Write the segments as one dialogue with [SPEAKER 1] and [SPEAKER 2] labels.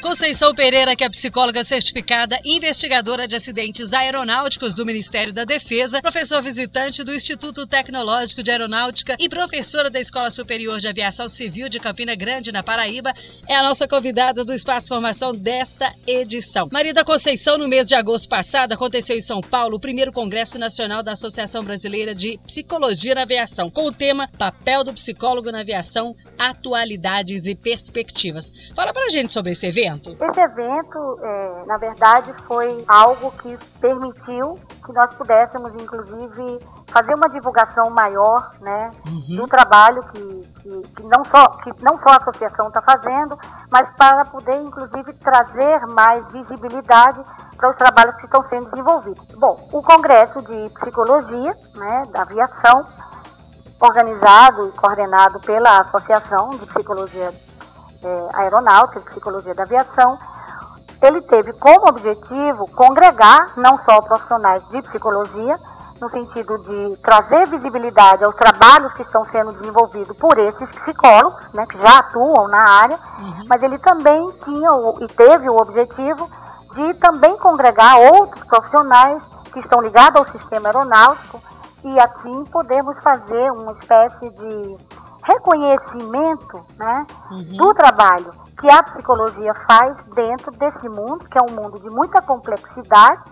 [SPEAKER 1] Conceição Pereira, que é psicóloga certificada, investigadora de acidentes aeronáuticos do Ministério da Defesa, professor visitante do Instituto Tecnológico de Aeronáutica e professora da Escola Superior de Aviação Civil de Campina Grande, na Paraíba, é a nossa convidada do Espaço Formação desta edição. Marida Conceição, no mês de agosto passado, aconteceu em São Paulo o primeiro Congresso Nacional da Associação Brasileira de Psicologia na Aviação, com o tema Papel do Psicólogo na Aviação, Atualidades e Perspectivas. Fala pra gente sobre esse evento evento?
[SPEAKER 2] Esse evento, é, na verdade, foi algo que permitiu que nós pudéssemos, inclusive, fazer uma divulgação maior né, uhum. do trabalho que, que, que, não só, que não só a associação está fazendo, mas para poder, inclusive, trazer mais visibilidade para os trabalhos que estão sendo desenvolvidos. Bom, o Congresso de Psicologia né, da Aviação, organizado e coordenado pela Associação de Psicologia é, Aeronáutica e Psicologia da Aviação, ele teve como objetivo congregar não só profissionais de psicologia, no sentido de trazer visibilidade aos trabalhos que estão sendo desenvolvidos por esses psicólogos, né, que já atuam na área, uhum. mas ele também tinha e teve o objetivo de também congregar outros profissionais que estão ligados ao sistema aeronáutico e assim podemos fazer uma espécie de reconhecimento né, uhum. do trabalho que a psicologia faz dentro desse mundo, que é um mundo de muita complexidade,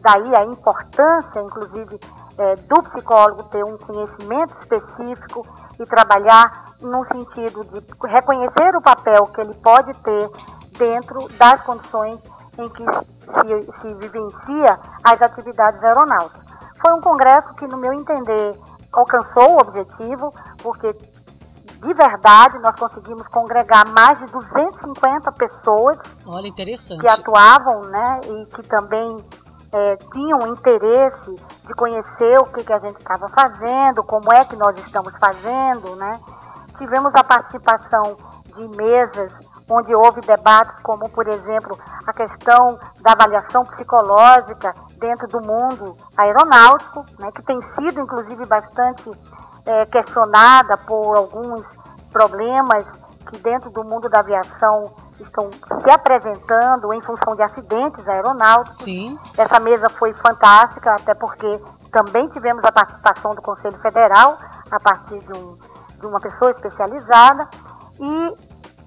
[SPEAKER 2] daí a importância, inclusive, é, do psicólogo ter um conhecimento específico e trabalhar no sentido de reconhecer o papel que ele pode ter dentro das condições em que se, se vivencia as atividades aeronáuticas. Foi um congresso que, no meu entender, alcançou o objetivo, porque de verdade, nós conseguimos congregar mais de 250 pessoas
[SPEAKER 1] Olha, interessante.
[SPEAKER 2] que atuavam né, e que também é, tinham interesse de conhecer o que, que a gente estava fazendo, como é que nós estamos fazendo. Né? Tivemos a participação de mesas onde houve debates como, por exemplo, a questão da avaliação psicológica dentro do mundo aeronáutico, né, que tem sido, inclusive, bastante é, questionada por alguns problemas que dentro do mundo da aviação estão se apresentando em função de acidentes aeronáuticos.
[SPEAKER 1] Sim.
[SPEAKER 2] Essa mesa foi fantástica, até porque também tivemos a participação do Conselho Federal, a partir de, um, de uma pessoa especializada, e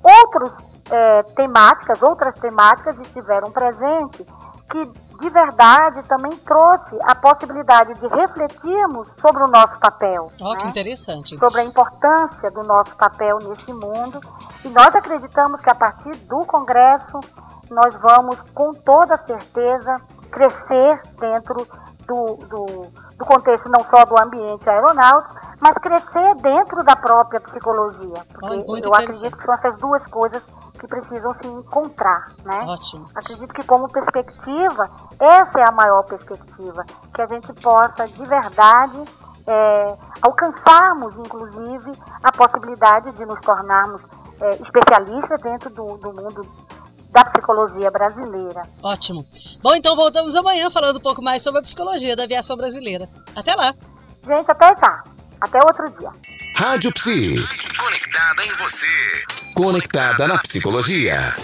[SPEAKER 2] outros é, temáticas, outras temáticas estiveram presentes que de verdade também trouxe a possibilidade de refletirmos sobre o nosso papel.
[SPEAKER 1] Oh, né? que interessante.
[SPEAKER 2] Sobre a importância do nosso papel nesse mundo. E nós acreditamos que a partir do Congresso nós vamos, com toda certeza, crescer dentro do, do, do contexto não só do ambiente aeronáutico, mas crescer dentro da própria psicologia. Porque oh, eu acredito que são essas duas coisas que precisam se encontrar, né?
[SPEAKER 1] Ótimo.
[SPEAKER 2] Acredito que como perspectiva, essa é a maior perspectiva, que a gente possa de verdade é, alcançarmos, inclusive, a possibilidade de nos tornarmos é, especialistas dentro do, do mundo da psicologia brasileira.
[SPEAKER 1] Ótimo. Bom, então voltamos amanhã falando um pouco mais sobre a psicologia da aviação brasileira. Até lá.
[SPEAKER 2] Gente, até já. Até outro dia.
[SPEAKER 3] Rádio Psi. Conectada em você. Conectada na psicologia.